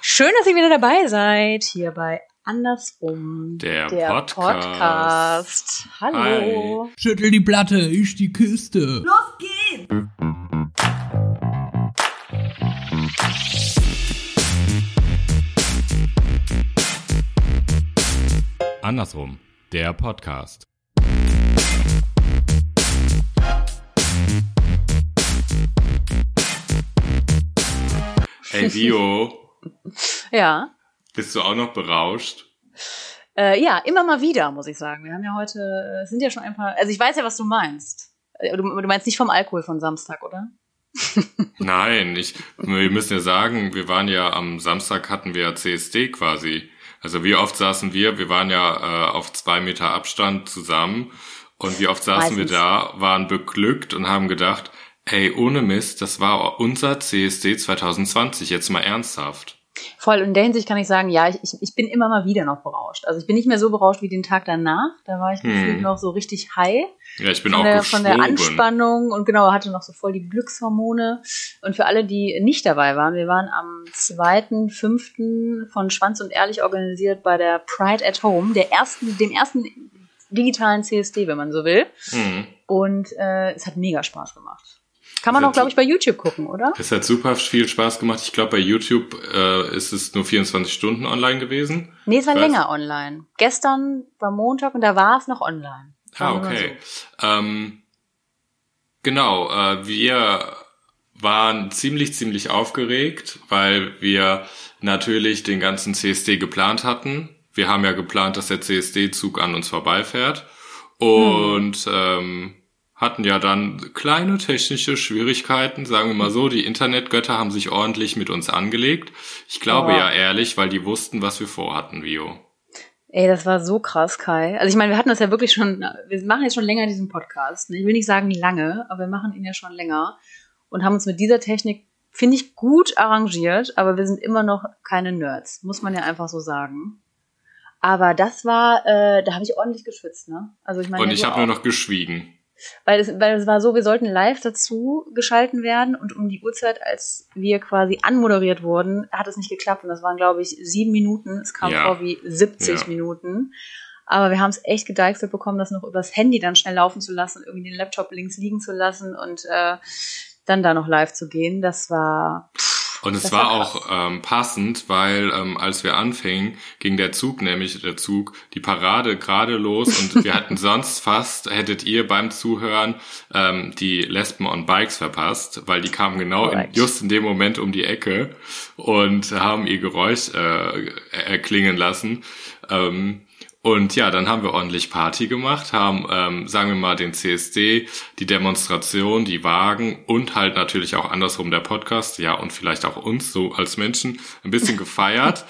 Schön, dass ihr wieder dabei seid, hier bei Andersrum. Der, der Podcast. Podcast. Hallo. Hi. Schüttel die Platte, ich die Kiste. Los geht's! Andersrum, der Podcast. Hey Vio. ja. Bist du auch noch berauscht? Äh, ja, immer mal wieder, muss ich sagen. Wir haben ja heute, äh, es sind ja schon ein paar, also ich weiß ja, was du meinst. Äh, du, du meinst nicht vom Alkohol von Samstag, oder? Nein, ich, wir müssen ja sagen, wir waren ja am Samstag hatten wir ja CSD quasi. Also wie oft saßen wir, wir waren ja äh, auf zwei Meter Abstand zusammen und wie oft saßen Meistens. wir da, waren beglückt und haben gedacht, Ey, ohne Mist, das war unser CSD 2020, jetzt mal ernsthaft. Voll, und in der Hinsicht kann ich sagen, ja, ich, ich bin immer mal wieder noch berauscht. Also ich bin nicht mehr so berauscht wie den Tag danach. Da war ich hm. noch so richtig high. Ja, ich bin von auch der, Von der Anspannung und genau, hatte noch so voll die Glückshormone. Und für alle, die nicht dabei waren, wir waren am 2.5. von Schwanz und Ehrlich organisiert bei der Pride at Home, der ersten, dem ersten digitalen CSD, wenn man so will. Hm. Und äh, es hat mega Spaß gemacht. Kann man auch, glaube ich, bei YouTube gucken, oder? Es hat super viel Spaß gemacht. Ich glaube, bei YouTube äh, ist es nur 24 Stunden online gewesen. Nee, es war länger online. Gestern war Montag und da war es noch online. Ah, okay. So. Ähm, genau, äh, wir waren ziemlich, ziemlich aufgeregt, weil wir natürlich den ganzen CSD geplant hatten. Wir haben ja geplant, dass der CSD-Zug an uns vorbeifährt. Und hm. ähm, hatten ja dann kleine technische Schwierigkeiten, sagen wir mal so. Die Internetgötter haben sich ordentlich mit uns angelegt. Ich glaube oh. ja ehrlich, weil die wussten, was wir vorhatten, Vio. Ey, das war so krass, Kai. Also ich meine, wir hatten das ja wirklich schon, wir machen jetzt schon länger diesen Podcast. Ich will nicht sagen lange, aber wir machen ihn ja schon länger und haben uns mit dieser Technik, finde ich, gut arrangiert, aber wir sind immer noch keine Nerds, muss man ja einfach so sagen. Aber das war, äh, da habe ich ordentlich geschwitzt, ne? Also ich meine. Und ich habe nur noch geschwiegen. Weil es, weil es war so, wir sollten live dazu geschalten werden und um die Uhrzeit, als wir quasi anmoderiert wurden, hat es nicht geklappt. Und das waren, glaube ich, sieben Minuten. Es kam ja. vor wie 70 ja. Minuten. Aber wir haben es echt gedeichselt bekommen, das noch übers Handy dann schnell laufen zu lassen, irgendwie den Laptop links liegen zu lassen und äh, dann da noch live zu gehen. Das war. Pff, und es war, war auch ähm, passend, weil ähm, als wir anfingen, ging der Zug, nämlich der Zug, die Parade gerade los und wir hatten sonst fast, hättet ihr beim Zuhören ähm, die Lesben on Bikes verpasst, weil die kamen genau in, just in dem Moment um die Ecke und haben ihr Geräusch äh, erklingen lassen. Ähm, und ja, dann haben wir ordentlich Party gemacht, haben, ähm, sagen wir mal, den CSD, die Demonstration, die Wagen und halt natürlich auch andersrum der Podcast, ja, und vielleicht auch uns so als Menschen ein bisschen gefeiert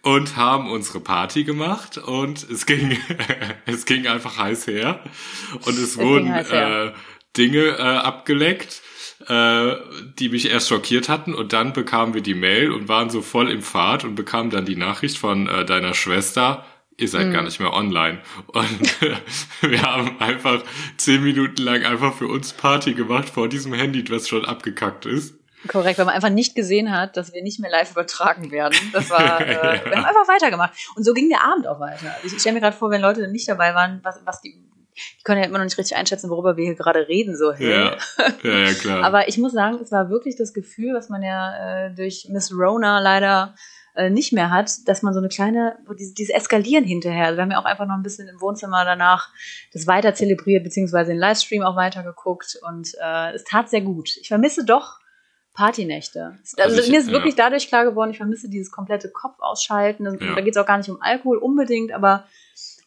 und haben unsere Party gemacht und es ging, es ging einfach heiß her und es, es wurden äh, Dinge äh, abgeleckt äh, die mich erst schockiert hatten und dann bekamen wir die Mail und waren so voll im Fahrt und bekamen dann die Nachricht von äh, deiner Schwester, ihr seid mhm. gar nicht mehr online. Und wir haben einfach zehn Minuten lang einfach für uns Party gemacht vor diesem Handy, das schon abgekackt ist. Korrekt, weil man einfach nicht gesehen hat, dass wir nicht mehr live übertragen werden. Das war, äh, ja. wir haben einfach weitergemacht. Und so ging der Abend auch weiter. Also ich stelle mir gerade vor, wenn Leute nicht dabei waren, was, was die, die können ja immer noch nicht richtig einschätzen, worüber wir hier gerade reden, so hey. Ja. ja, ja, klar. Aber ich muss sagen, es war wirklich das Gefühl, was man ja äh, durch Miss Rona leider äh, nicht mehr hat, dass man so eine kleine, dieses, dieses Eskalieren hinterher. Also wir haben ja auch einfach noch ein bisschen im Wohnzimmer danach das weiter zelebriert, beziehungsweise den Livestream auch weiter geguckt und äh, es tat sehr gut. Ich vermisse doch Partynächte. Also, also ich, mir ist wirklich ja. dadurch klar geworden, ich vermisse dieses komplette Kopf ausschalten. Ja. Da geht es auch gar nicht um Alkohol unbedingt, aber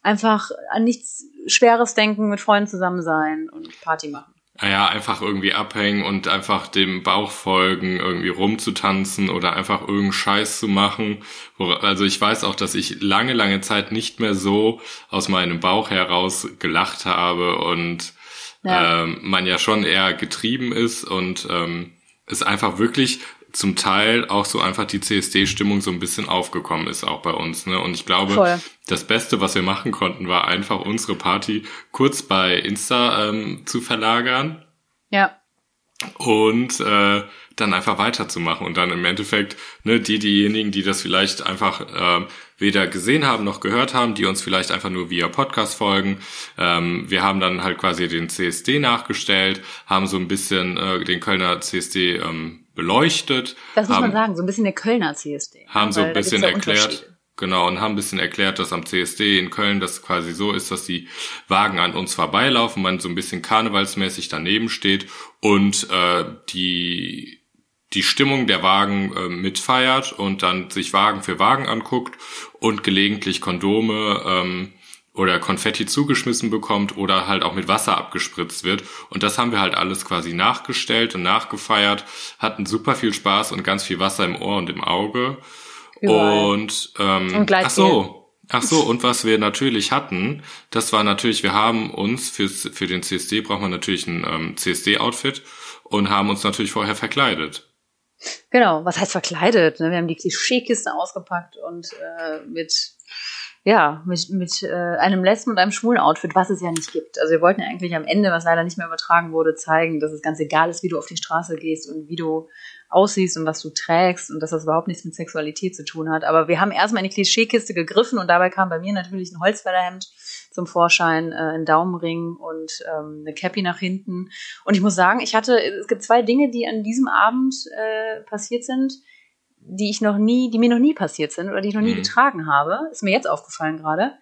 einfach an nichts Schweres denken, mit Freunden zusammen sein und Party machen naja, einfach irgendwie abhängen und einfach dem Bauch folgen, irgendwie rumzutanzen oder einfach irgendeinen Scheiß zu machen. Also ich weiß auch, dass ich lange, lange Zeit nicht mehr so aus meinem Bauch heraus gelacht habe und ja. Ähm, man ja schon eher getrieben ist und ähm, es einfach wirklich zum Teil auch so einfach die CSD-Stimmung so ein bisschen aufgekommen ist, auch bei uns. Ne? Und ich glaube, Voll. das Beste, was wir machen konnten, war einfach unsere Party kurz bei Insta ähm, zu verlagern. Ja. und äh, dann einfach weiterzumachen und dann im Endeffekt ne, die diejenigen, die das vielleicht einfach äh, weder gesehen haben noch gehört haben, die uns vielleicht einfach nur via Podcast folgen. Ähm, wir haben dann halt quasi den CSD nachgestellt, haben so ein bisschen äh, den Kölner CSD ähm, beleuchtet. Das muss haben, man sagen, so ein bisschen der Kölner CSD. Haben so ein bisschen erklärt, genau, und haben ein bisschen erklärt, dass am CSD in Köln das quasi so ist, dass die Wagen an uns vorbeilaufen, man so ein bisschen karnevalsmäßig daneben steht und äh, die die Stimmung der Wagen äh, mitfeiert und dann sich Wagen für Wagen anguckt und gelegentlich Kondome ähm, oder Konfetti zugeschmissen bekommt oder halt auch mit Wasser abgespritzt wird. Und das haben wir halt alles quasi nachgestellt und nachgefeiert, hatten super viel Spaß und ganz viel Wasser im Ohr und im Auge. Überall. Und, ähm, Und ach so, ach so, und was wir natürlich hatten, das war natürlich, wir haben uns fürs, für den CSD braucht man natürlich ein ähm, CSD-Outfit und haben uns natürlich vorher verkleidet. Genau, was heißt verkleidet? Ne? Wir haben die Klischeekiste ausgepackt und äh, mit ja, mit, mit äh, einem Lesben- und einem schwulen Outfit, was es ja nicht gibt. Also wir wollten ja eigentlich am Ende, was leider nicht mehr übertragen wurde, zeigen, dass es ganz egal ist, wie du auf die Straße gehst und wie du aussiehst und was du trägst und dass das überhaupt nichts mit Sexualität zu tun hat. Aber wir haben erstmal in die Klischeekiste gegriffen und dabei kam bei mir natürlich ein Holzfällerhemd zum Vorschein, äh, ein Daumenring und ähm, eine Cappy nach hinten. Und ich muss sagen, ich hatte, es gibt zwei Dinge, die an diesem Abend äh, passiert sind, die ich noch nie, die mir noch nie passiert sind oder die ich noch nie Mhm. getragen habe. Ist mir jetzt aufgefallen gerade.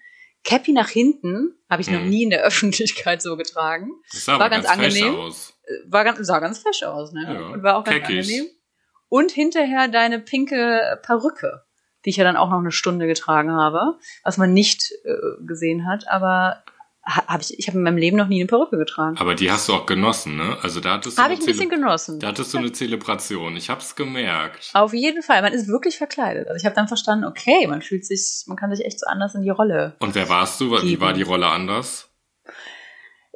Cappy nach hinten habe ich noch Mhm. nie in der Öffentlichkeit so getragen. Das sah War ganz ganz, angenehm. aus. Äh, War ganz, sah ganz fesch aus, ne? Ja, Und war auch ganz keckig. angenehm. Und hinterher deine pinke Perücke, die ich ja dann auch noch eine Stunde getragen habe, was man nicht äh, gesehen hat, aber ha, hab ich, ich habe in meinem Leben noch nie eine Perücke getragen. Aber die hast du auch genossen, ne? Also da hattest du Habe ich ein bisschen Zele- genossen. Da hattest du eine Zelebration. Ich hab's gemerkt. Auf jeden Fall. Man ist wirklich verkleidet. Also ich habe dann verstanden, okay, man fühlt sich, man kann sich echt so anders in die Rolle. Und wer warst du? Wie Geben. war die Rolle anders?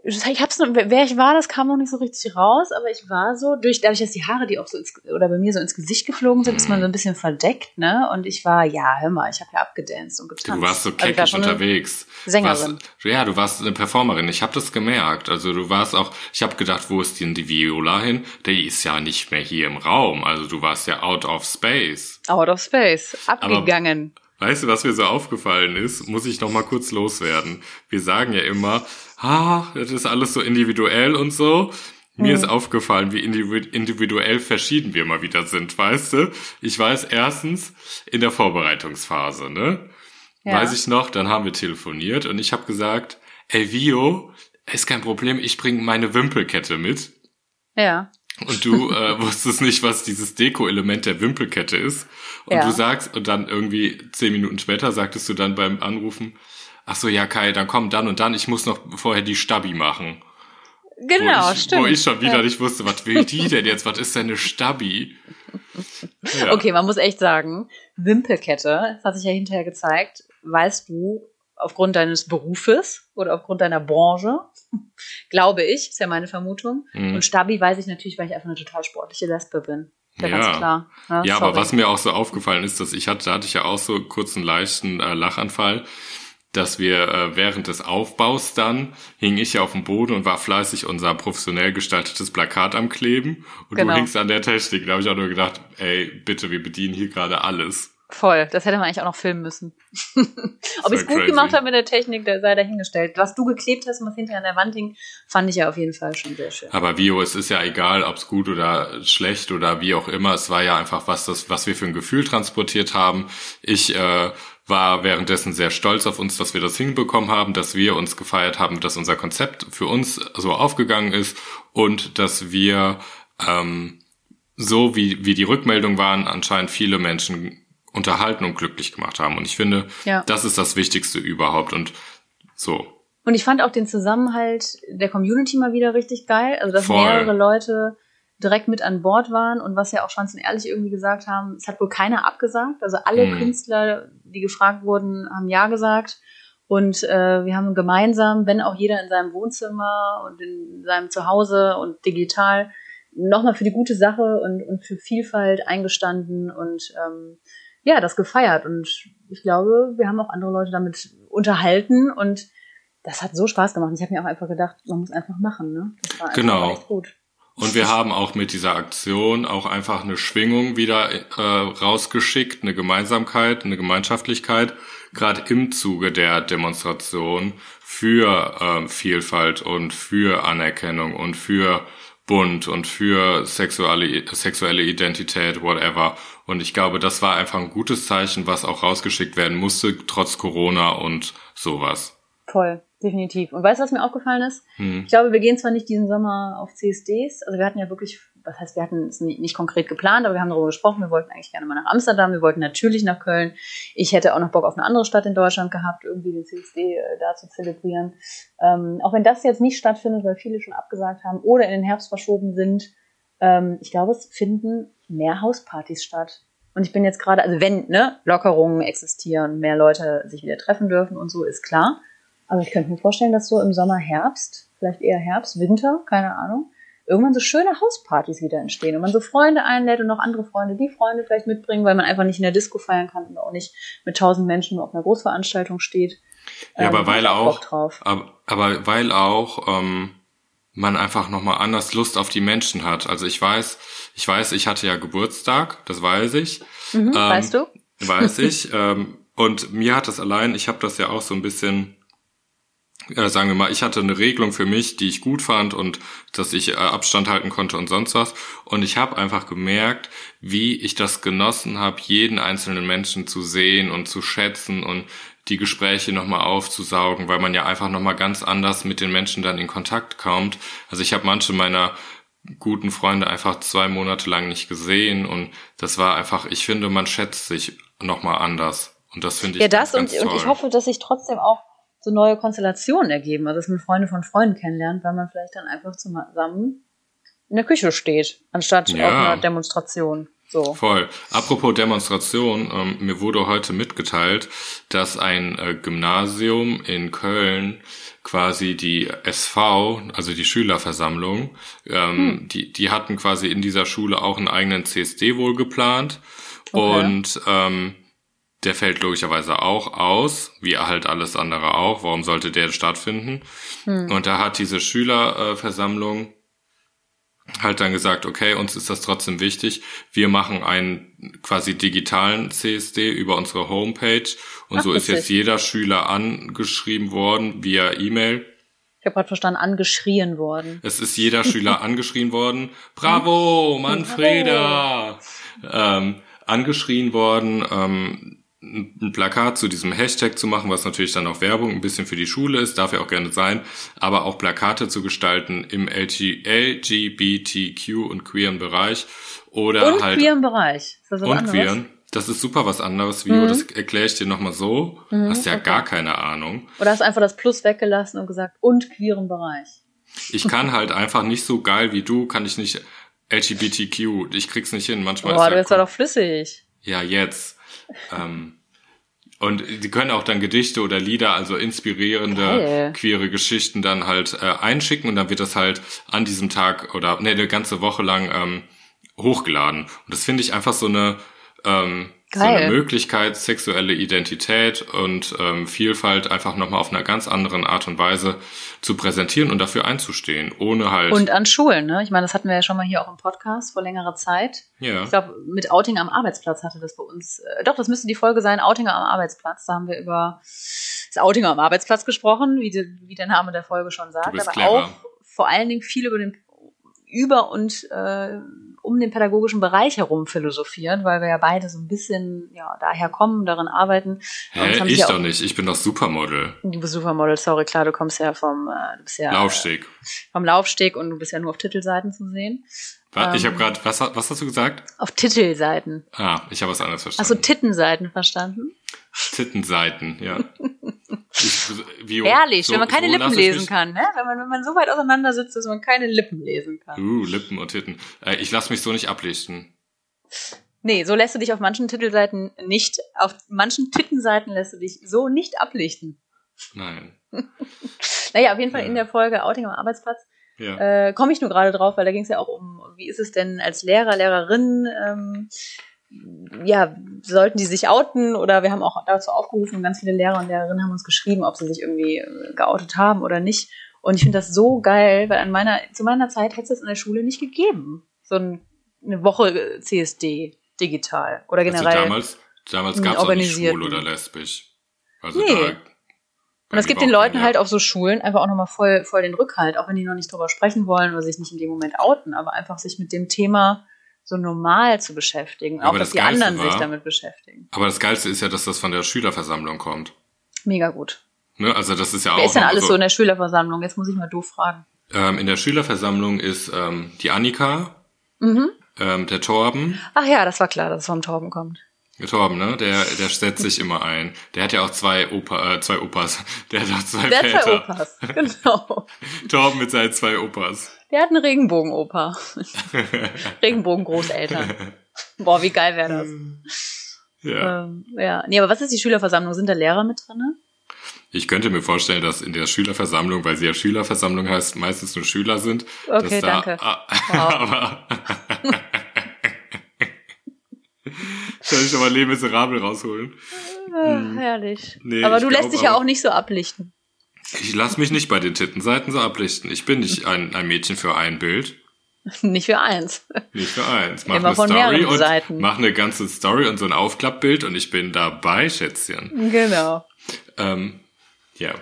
Ich hab's noch, wer ich war, das kam noch nicht so richtig raus, aber ich war so, durch, dadurch, dass die Haare, die auch so ins, oder bei mir so ins Gesicht geflogen sind, ist man so ein bisschen verdeckt, ne? Und ich war, ja, hör mal, ich habe ja abgedanced und getanzt. Du warst so Also schon eine unterwegs. Sängerin. Warst, ja, du warst eine Performerin. Ich habe das gemerkt. Also du warst auch, ich habe gedacht, wo ist denn die Viola hin? Die ist ja nicht mehr hier im Raum. Also du warst ja out of space. Out of Space. Abgegangen. Weißt du, was mir so aufgefallen ist? Muss ich noch mal kurz loswerden. Wir sagen ja immer, ah, das ist alles so individuell und so. Mir Hm. ist aufgefallen, wie individu- individuell verschieden wir mal wieder sind, weißt du? Ich weiß erstens in der Vorbereitungsphase, ne? Ja. Weiß ich noch, dann haben wir telefoniert und ich habe gesagt, ey Vio, ist kein Problem, ich bringe meine Wimpelkette mit. Ja. Und du äh, wusstest nicht, was dieses Deko-Element der Wimpelkette ist. Und Ja. du sagst, und dann irgendwie zehn Minuten später sagtest du dann beim Anrufen, ach so, ja Kai, dann komm dann und dann, ich muss noch vorher die Stabi machen. Genau, wo ich, stimmt. Wo ich schon wieder ja. nicht wusste, was will die denn jetzt? Was ist denn eine Stabi? Ja. Okay, man muss echt sagen, Wimpelkette, das hat sich ja hinterher gezeigt, weißt du, aufgrund deines Berufes oder aufgrund deiner Branche, glaube ich, ist ja meine Vermutung. Mhm. Und Stabi weiß ich natürlich, weil ich einfach eine total sportliche Lesbe bin. Ja, ganz klar. Ja, Ja, aber was mir auch so aufgefallen ist, dass ich hatte, da hatte ich ja auch so kurz einen leichten äh, Lachanfall, dass wir äh, während des Aufbaus dann hing ich ja auf dem Boden und war fleißig unser professionell gestaltetes Plakat am Kleben und Genau. du hingst an der Technik. Da habe ich auch nur gedacht, ey, bitte, wir bedienen hier gerade alles. Voll, das hätte man eigentlich auch noch filmen müssen. Ob ich es gut crazy. gemacht habe mit der Technik, der sei dahingestellt. Was du geklebt hast und was hinterher an der Wand hing, fand ich ja auf jeden Fall schon sehr schön. Aber Vio, es ist ja egal, ob es gut oder schlecht oder wie auch immer. Es war ja einfach was, das, was wir für ein Gefühl transportiert haben. Ich äh, war währenddessen sehr stolz auf uns, dass wir das hinbekommen haben, dass wir uns gefeiert haben, dass unser Konzept für uns so aufgegangen ist und dass wir ähm, so wie, wie die Rückmeldungen waren, anscheinend viele Menschen unterhalten und glücklich gemacht haben. Und ich finde, Ja. das ist das Wichtigste überhaupt. Und so. Und ich fand auch den Zusammenhalt der Community mal wieder richtig geil. Also, dass Voll. mehrere Leute direkt mit an Bord waren und was ja auch Schanzen ehrlich irgendwie gesagt haben, es hat wohl keiner abgesagt. Also alle Mhm. Künstler, die gefragt wurden, haben Ja gesagt. Und äh, wir haben gemeinsam, wenn auch jeder in seinem Wohnzimmer und in seinem Zuhause und digital, nochmal für die gute Sache und, und für Vielfalt eingestanden und ähm, ja, das gefeiert. Und ich glaube, wir haben auch andere Leute damit unterhalten und das hat so Spaß gemacht. Ich habe mir auch einfach gedacht, man muss einfach machen. Ne? Das war einfach Genau. echt gut. Und wir haben auch mit dieser Aktion auch einfach eine Schwingung wieder äh, rausgeschickt, eine Gemeinsamkeit, eine Gemeinschaftlichkeit, gerade im Zuge der Demonstration für äh, Vielfalt und für Anerkennung und für Bund und für sexuelle, sexuelle Identität, whatever. Und ich glaube, das war einfach ein gutes Zeichen, was auch rausgeschickt werden musste, trotz Corona und sowas. Voll, definitiv. Und weißt du, was mir aufgefallen ist? Hm. Ich glaube, wir gehen zwar nicht diesen Sommer auf CSDs, also wir hatten ja wirklich was heißt, wir hatten es nicht, nicht, konkret geplant, aber wir haben darüber gesprochen, wir wollten eigentlich gerne mal nach Amsterdam, wir wollten natürlich nach Köln. Ich hätte auch noch Bock auf eine andere Stadt in Deutschland gehabt, irgendwie den CSD äh, da zu zelebrieren. Ähm, auch wenn das jetzt nicht stattfindet, weil viele schon abgesagt haben oder in den Herbst verschoben sind, ähm, ich glaube, es finden mehr Hauspartys statt. Und ich bin jetzt gerade, also wenn, ne, Lockerungen existieren, mehr Leute sich wieder treffen dürfen und so, ist klar. Aber ich könnte mir vorstellen, dass so im Sommer, Herbst, vielleicht eher Herbst, Winter, keine Ahnung, irgendwann so schöne Hauspartys wieder entstehen und man so Freunde einlädt und noch andere Freunde, die Freunde vielleicht mitbringen, weil man einfach nicht in der Disco feiern kann und auch nicht mit tausend Menschen auf einer Großveranstaltung steht. Ja, ähm, aber weil auch, aber, aber, weil auch ähm, man einfach nochmal anders Lust auf die Menschen hat. Also ich weiß, ich weiß, ich hatte ja Geburtstag, das weiß ich. Mhm, ähm, weißt du? Weiß ich. ähm, und mir hat das allein, ich habe das ja auch so ein bisschen äh, sagen wir mal, ich hatte eine Regelung für mich, die ich gut fand und dass ich äh, Abstand halten konnte und sonst was. Und ich habe einfach gemerkt, wie ich das genossen habe, jeden einzelnen Menschen zu sehen und zu schätzen und die Gespräche nochmal aufzusaugen, weil man ja einfach nochmal ganz anders mit den Menschen dann in Kontakt kommt. Also ich habe manche meiner guten Freunde einfach zwei Monate lang nicht gesehen und das war einfach, ich finde, man schätzt sich nochmal anders. Und das finde ich Ja, das ganz, ganz und, und ich hoffe, dass ich trotzdem auch so neue Konstellationen ergeben, also dass man Freunde von Freunden kennenlernt, weil man vielleicht dann einfach zusammen in der Küche steht, anstatt ja. auf einer Demonstration. So. Voll. Apropos Demonstration, ähm, mir wurde heute mitgeteilt, dass ein äh, Gymnasium in Köln quasi die SV, also die Schülerversammlung, ähm, hm. die, die hatten quasi in dieser Schule auch einen eigenen CSD wohl geplant. Okay. Und ähm, der fällt logischerweise auch aus, wie halt alles andere auch. Warum sollte der stattfinden? Hm. Und da hat diese Schülerversammlung halt dann gesagt, okay, uns ist das trotzdem wichtig. Wir machen einen quasi digitalen CSD über unsere Homepage und Ach, so ist jetzt jeder Schüler angeschrieben worden via E-Mail. Ich habe gerade verstanden, angeschrien worden. Es ist jeder Schüler angeschrien worden. Bravo, Manfreda! ähm, angeschrien worden. Ähm, ein Plakat zu diesem Hashtag zu machen, was natürlich dann auch Werbung ein bisschen für die Schule ist, darf ja auch gerne sein, aber auch Plakate zu gestalten im LG, LGBTQ und queeren Bereich oder und halt queeren Bereich. Ist das was und anderes? queeren. Das ist super was anderes, Vio, mhm. das erkläre ich dir nochmal so. Mhm, hast ja okay. gar keine Ahnung. Oder hast einfach das Plus weggelassen und gesagt, und queeren Bereich. Ich kann halt einfach nicht so geil wie du, kann ich nicht LGBTQ, ich krieg's nicht hin. Manchmal Boah, ist du bist doch flüssig. Ja, jetzt ähm, und die können auch dann Gedichte oder Lieder, also inspirierende Geil. queere Geschichten dann halt äh, einschicken und dann wird das halt an diesem Tag oder ne, eine ganze Woche lang ähm, hochgeladen. Und das finde ich einfach so eine ähm, so eine Möglichkeit, sexuelle Identität und ähm, Vielfalt einfach nochmal auf einer ganz anderen Art und Weise zu präsentieren und dafür einzustehen, ohne halt. Und an Schulen, ne? Ich meine, das hatten wir ja schon mal hier auch im Podcast vor längerer Zeit. Ja. Ich glaube, mit Outing am Arbeitsplatz hatte das bei uns. Äh, doch, das müsste die Folge sein, Outing am Arbeitsplatz. Da haben wir über das Outing am Arbeitsplatz gesprochen, wie, die, wie der Name der Folge schon sagt. aber clever. auch vor allen Dingen viel über den über und äh, um den pädagogischen Bereich herum philosophiert, weil wir ja beide so ein bisschen ja daher kommen, darin arbeiten. Hä, ich ja doch nicht, ich bin doch Supermodel. Du bist Supermodel, sorry, klar, du kommst ja vom äh, du bist ja, Laufsteg. vom Laufsteg und du bist ja nur auf Titelseiten zu sehen. Was? Ich habe ähm, gerade, was, was hast du gesagt? Auf Titelseiten. Ah, ich habe was anderes verstanden. Du Tittenseiten verstanden? Tittenseiten, ja. Ich, wie, Ehrlich, so, wenn man keine so Lippen lesen kann, ne? Wenn man, wenn man so weit auseinander sitzt, dass man keine Lippen lesen kann. Uh, Lippen und Titten. Äh, ich lasse mich so nicht ablichten. Nee, so lässt du dich auf manchen Titelseiten nicht, auf manchen Tittenseiten lässt du dich so nicht ablichten. Nein. naja, auf jeden Fall ja. in der Folge Outing am Arbeitsplatz ja. äh, komme ich nur gerade drauf, weil da ging es ja auch um, wie ist es denn als Lehrer, Lehrerin, ähm, ja, sollten die sich outen oder wir haben auch dazu aufgerufen, ganz viele Lehrer und Lehrerinnen haben uns geschrieben, ob sie sich irgendwie äh, geoutet haben oder nicht. Und ich finde das so geil, weil an meiner, zu meiner Zeit hätte es das in der Schule nicht gegeben. So ein, eine Woche CSD digital oder generell. Also damals, damals gab es auch nicht schwul oder lesbisch. Also Nee. da, Und das gibt den Leuten halt auf so Schulen einfach auch nochmal voll, voll den Rückhalt, auch wenn die noch nicht drüber sprechen wollen oder sich nicht in dem Moment outen, aber einfach sich mit dem Thema so normal zu beschäftigen, auch Aber dass das die Geilste anderen sich war- damit beschäftigen. Aber das Geilste ist ja, dass das von der Schülerversammlung kommt. Mega gut. Ne? Also das ist ja Wer auch ist denn alles so in der Schülerversammlung? Jetzt muss ich mal doof fragen. ähm, in der Schülerversammlung ist ähm, die Annika, Mhm. ähm, der Torben, Ach ja, das war klar, dass es vom Torben kommt. der Torben, ne? Der, der setzt sich immer ein. Der hat ja auch zwei Opa, äh, zwei Opas. Der hat auch zwei Der hat Väter. zwei Opas. Genau. Torben mit seinen zwei Opas. Der hat einen Regenbogen-Opa. Regenbogen-Großeltern. Boah, wie geil wäre das? Ja. Ähm, ja. Nee, aber was ist die Schülerversammlung? Sind da Lehrer mit drin? Ich könnte mir vorstellen, dass in der Schülerversammlung, weil sie ja Schülerversammlung heißt, meistens nur Schüler sind. Okay, dass da, danke. Ah, Wow. aber soll ich aber Les Miserable rausholen? Ah, herrlich. Nee, aber du glaub lässt dich ja auch nicht so ablichten. Ich lasse mich nicht bei den Tittenseiten so ablichten. Ich bin nicht ein, ein Mädchen für ein Bild. nicht für eins. Nicht für eins. Mach Immer eine von Story mehreren und Seiten. mach eine ganze Story und so ein Aufklappbild und ich bin dabei, Schätzchen. Genau. Ähm, ja.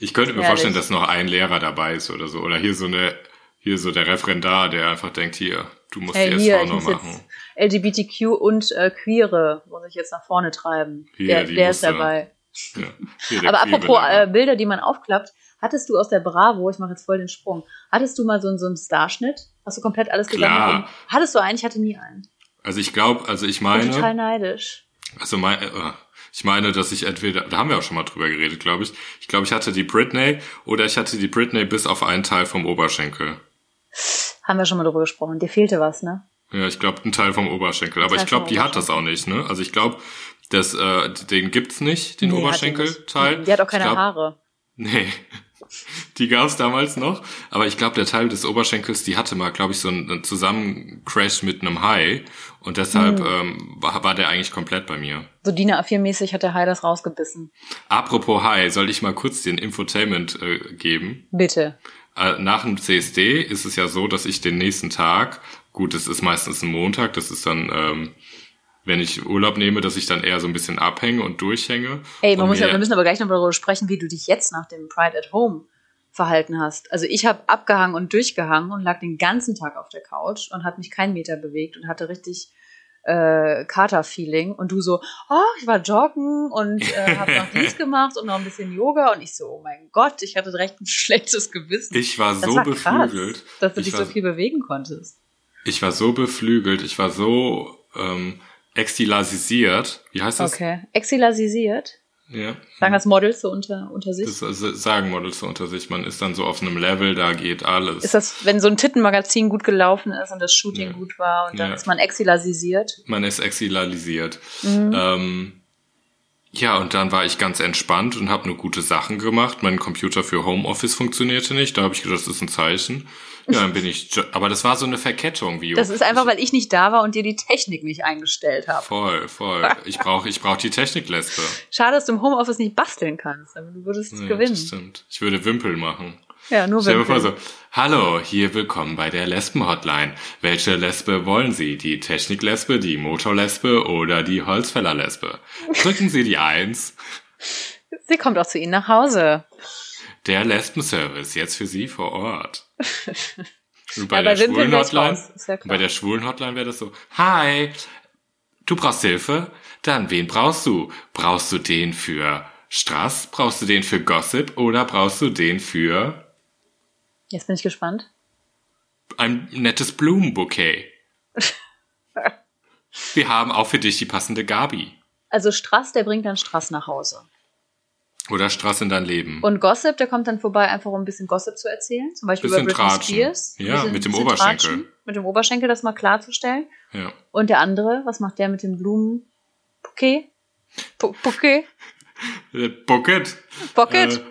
Ich könnte mir Herrlich. vorstellen, dass noch ein Lehrer dabei ist oder so. Oder hier so eine, hier so der Referendar, der einfach denkt, hier, du musst Hey, die hier, SV noch machen. LGBTQ und äh, Queere muss ich jetzt nach vorne treiben. Hier, der der ist dabei. Ja. Hier, Aber apropos äh, Bilder, die man aufklappt, hattest du aus der Bravo, ich mache jetzt voll den Sprung, hattest du mal so, einen- so einen Starschnitt? Hast du komplett alles Klar. gesammelt? Hattest du einen? Ich hatte nie einen. also ich glaube, also ich Ich bin total meine, neidisch. also mein, äh, ich meine, dass ich entweder, da haben wir auch schon mal drüber geredet, glaube ich. Ich glaube, ich hatte die Britney oder ich hatte die Britney bis auf einen Teil vom Oberschenkel. Haben wir schon mal drüber gesprochen. Dir fehlte was, ne? Ja, ich glaube, ein Teil vom Oberschenkel. Aber ich glaube, die hat das auch nicht, ne? Also ich glaube, das, äh, den gibt's nicht, den Nee, die Oberschenkelteil. nicht. Die hat auch keine glaub, Haare. Nee. Die gab's damals noch. Aber ich glaube, der Teil des Oberschenkels, die hatte mal, glaube ich, so einen Zusammencrash mit einem Hai. Und deshalb Hm. ähm, war, war der eigentlich komplett bei mir. So DIN A4-mäßig hat der Hai das rausgebissen. Apropos Hai, soll ich mal kurz den Infotainment äh, geben? Bitte. Äh, nach dem CSD ist es ja so, dass ich den nächsten Tag, gut, es ist meistens ein Montag, das ist dann, ähm, wenn ich Urlaub nehme, dass ich dann eher so ein bisschen abhänge und durchhänge. Ey, man muss ja, wir müssen aber gleich noch darüber sprechen, wie du dich jetzt nach dem Pride at Home verhalten hast. Also ich habe abgehangen und durchgehangen und lag den ganzen Tag auf der Couch und hat mich keinen Meter bewegt und hatte richtig äh, Kater-Feeling. Und du so, oh, ich war joggen und äh, habe noch dies gemacht und noch ein bisschen Yoga. Und ich so, oh mein Gott, ich hatte direkt ein schlechtes Gewissen. Ich war Das so war krass, beflügelt. dass du ich dich war, so viel bewegen konntest. Ich war so beflügelt, ich war so ähm, extilasisiert. Wie heißt das? Okay. Exilasiert. Ja. Sagen das Models so unter, unter sich? Das also, sagen Models so unter sich. Man ist dann so auf einem Level, da geht alles. Ist das, wenn so ein Tittenmagazin gut gelaufen ist und das Shooting Ja. gut war und dann Ja. ist man exilasisiert? man ist exilalisiert. Mhm. Ähm, ja, und dann war ich ganz entspannt und habe nur gute Sachen gemacht. Mein Computer für Homeoffice funktionierte nicht. Da habe ich gedacht, das ist ein Zeichen. Ja, dann bin ich. Aber das war so eine Verkettung, wie Das ist einfach, weil ich nicht da war und dir die Technik nicht eingestellt habe. voll, voll. Ich brauche, ich brauche die Techniklesbe. Schade, dass du im Homeoffice nicht basteln kannst, aber du würdest Ja, gewinnen. das stimmt. Ich würde Wimpel machen. Ja, nur Stell wenn vor so, hallo, hier willkommen bei der Lesben-Hotline. Welche Lesbe wollen Sie? Die Techniklesbe, die Motorlesbe oder die Holzfällerlesbe? Drücken Sie die Eins. Sie kommt auch zu Ihnen nach Hause. Der Lesben-Service, jetzt für Sie vor Ort. Und bei Ja, der schwulen Hotline, ja bei der schwulen Hotline wäre das so, hi, du brauchst Hilfe? Dann wen brauchst du? Brauchst du den für Strass? Brauchst du den für Gossip? Oder brauchst du den für Jetzt bin ich gespannt. ein nettes Blumenbouquet? Wir haben auch für dich die passende Gabi. Also Strass, der bringt dann Strass nach Hause. Oder Strass in dein Leben. Und Gossip, der kommt dann vorbei, einfach um ein bisschen Gossip zu erzählen. Zum Beispiel Bisschen über Britney tratschen. Spears. Ja, bisschen- mit dem Oberschenkel. tratschen. Mit dem Oberschenkel, das mal klarzustellen. ja. Und der andere, was macht der mit dem Blumenbouquet? Bouquet? Äh, Bucket. Pocket?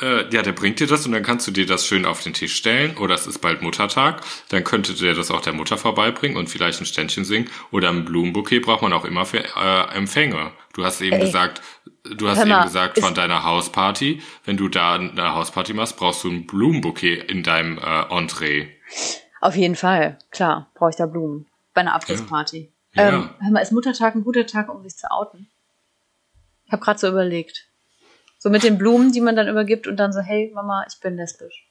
Äh, äh, ja, der bringt dir das und dann kannst du dir das schön auf den Tisch stellen. Oder es ist bald Muttertag. Dann könnte dir das auch der Mutter vorbeibringen und vielleicht ein Ständchen singen. Oder ein Blumenbouquet braucht man auch immer für äh, Empfänge. Du hast eben Ey. gesagt, du hast mal, eben gesagt von deiner Hausparty. Wenn du da eine Hausparty machst, brauchst du ein Blumenbouquet in deinem äh, Entree. Auf jeden Fall, klar, brauche ich da Blumen. Bei einer Abrissparty. Ja. Ähm, hör mal, ist Muttertag ein guter Tag, um sich zu outen? Ich habe gerade so überlegt. So mit den Blumen, die man dann übergibt und dann so, hey Mama, ich bin lesbisch.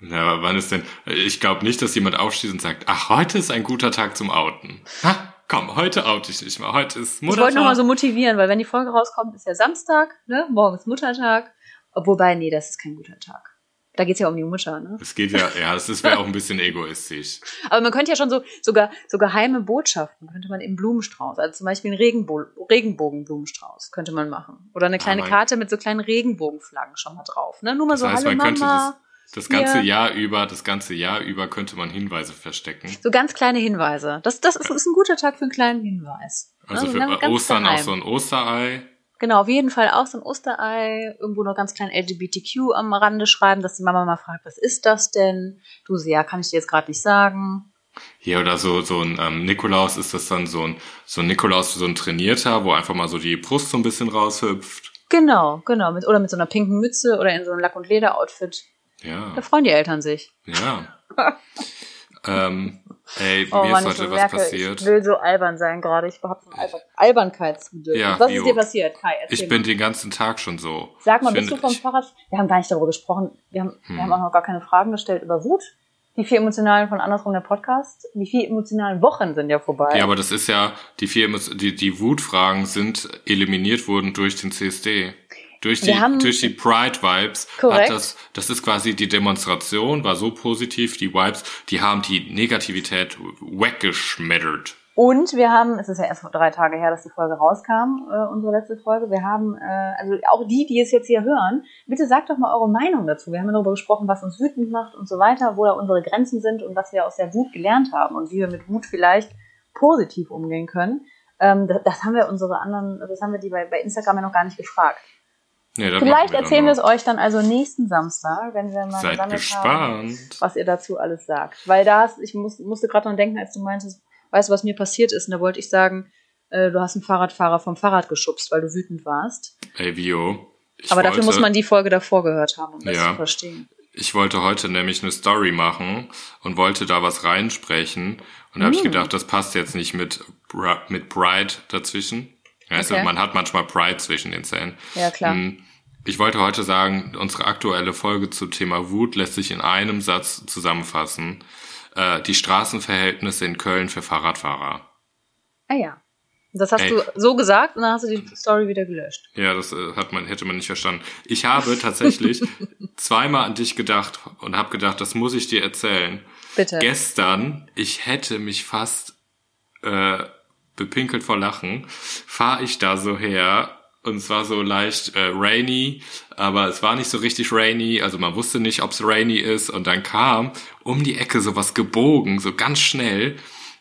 Ja, aber wann ist denn? Ich glaube nicht, dass jemand aufsteht und sagt, ach, heute ist ein guter Tag zum Outen. Ha, komm, heute oute ich dich mal. Heute ist Ich Muttertag. wollte nochmal so motivieren, weil wenn die Folge rauskommt, ist ja Samstag, ne? Morgen ist Muttertag. Wobei, nee, das ist kein guter Tag. Da geht's ja um die Mutter, ne? Es geht ja, ja, es wäre auch ein bisschen egoistisch. Aber man könnte ja schon so sogar so geheime Botschaften könnte man im Blumenstrauß, also zum Beispiel einen Regenbo Regenbogenblumenstrauß könnte man machen oder eine kleine man- Karte mit so kleinen Regenbogenflaggen schon mal drauf, ne? Nur mal Das so heißt, Hallo man könnte Mama, das, das ganze Ja. Jahr über, das ganze Jahr über könnte man Hinweise verstecken. so ganz kleine Hinweise. Das das ist, ist ein guter Tag für einen kleinen Hinweis. Also So für Ostern auch so ein Osterei. Genau, auf jeden Fall auch so ein Osterei, irgendwo noch ganz klein LGBTQ am Rande schreiben, dass die Mama mal fragt, was ist das denn? Du sie, ja, kann ich dir jetzt gerade nicht sagen. Hier oder so, so ein ähm, Nikolaus ist das dann so ein, so ein Nikolaus, so ein trainierter, wo einfach mal so die Brust so ein bisschen raushüpft. Genau, genau, mit, oder mit so einer pinken Mütze oder in so einem Lack- und Leder-Outfit. Ja, Da freuen die Eltern sich. ja. ähm, ey, Oh mir Mann, ist heute was merke, passiert. ich will so albern sein gerade. Ich habe so Albern Albernkeitsbedürfnis. Ja, was ist Jo. dir passiert, Kai? Ich bin mal. den ganzen Tag schon so. Sag mal, ich bist du vom Fahrrad? Wir haben gar nicht darüber gesprochen. Wir haben, Hm. wir haben auch noch gar keine Fragen gestellt über Wut. Die vier emotionalen von andersrum der Podcast. Die vier emotionalen Wochen sind ja vorbei. Ja, aber das ist ja, die vier, die, die Wutfragen sind eliminiert worden durch den CSD. Durch die, haben- durch die Pride-Vibes Korrekt. hat das, das ist quasi die Demonstration, war so positiv, die Vibes, die haben die Negativität weggeschmettert. Und wir haben, es ist ja erst vor drei Tage her, dass die Folge rauskam, äh, unsere letzte Folge. Wir haben, äh, also auch die, die es jetzt hier hören, bitte sagt doch mal eure Meinung dazu. Wir haben ja darüber gesprochen, was uns wütend macht und so weiter, wo da unsere Grenzen sind und was wir aus der Wut gelernt haben und wie wir mit Wut vielleicht positiv umgehen können. Ähm, das, das haben wir unsere anderen, das haben wir die bei, bei Instagram ja noch gar nicht gefragt. Nee, Vielleicht wir erzählen wir es euch dann also nächsten Samstag, wenn wir mal Seid gesammelt haben gespannt. was ihr dazu alles sagt. Weil da, ich muss, musste gerade dran denken, als du meintest, weißt du, was mir passiert ist? Und da wollte ich sagen, äh, du hast einen Fahrradfahrer vom Fahrrad geschubst, weil du wütend warst. Ey, Vio. Aber dafür wollte- muss man die Folge davor gehört haben, um das Ja. zu verstehen. Ich wollte heute nämlich eine Story machen und wollte da was reinsprechen. Und da habe ich Hm. gedacht, das passt jetzt nicht mit, mit Pride dazwischen. Weißt Okay. man hat manchmal Pride zwischen den Zähnen. Ja, klar. Hm, Ich wollte heute sagen, unsere aktuelle Folge zum Thema Wut lässt sich in einem Satz zusammenfassen. Äh, die Straßenverhältnisse in Köln für Fahrradfahrer. Ah ja. Das hast Ey. du so gesagt und dann hast du die Story wieder gelöscht. Ja, das äh, hat man, hätte man nicht verstanden. Ich habe tatsächlich zweimal an dich gedacht und habe gedacht, das muss ich dir erzählen. Bitte. Gestern, ich hätte mich fast äh, bepinkelt vor Lachen, fahre ich da so her und es war so leicht äh, rainy, aber es war nicht so richtig rainy, also man wusste nicht, ob es rainy ist und dann kam um die Ecke sowas gebogen, so ganz schnell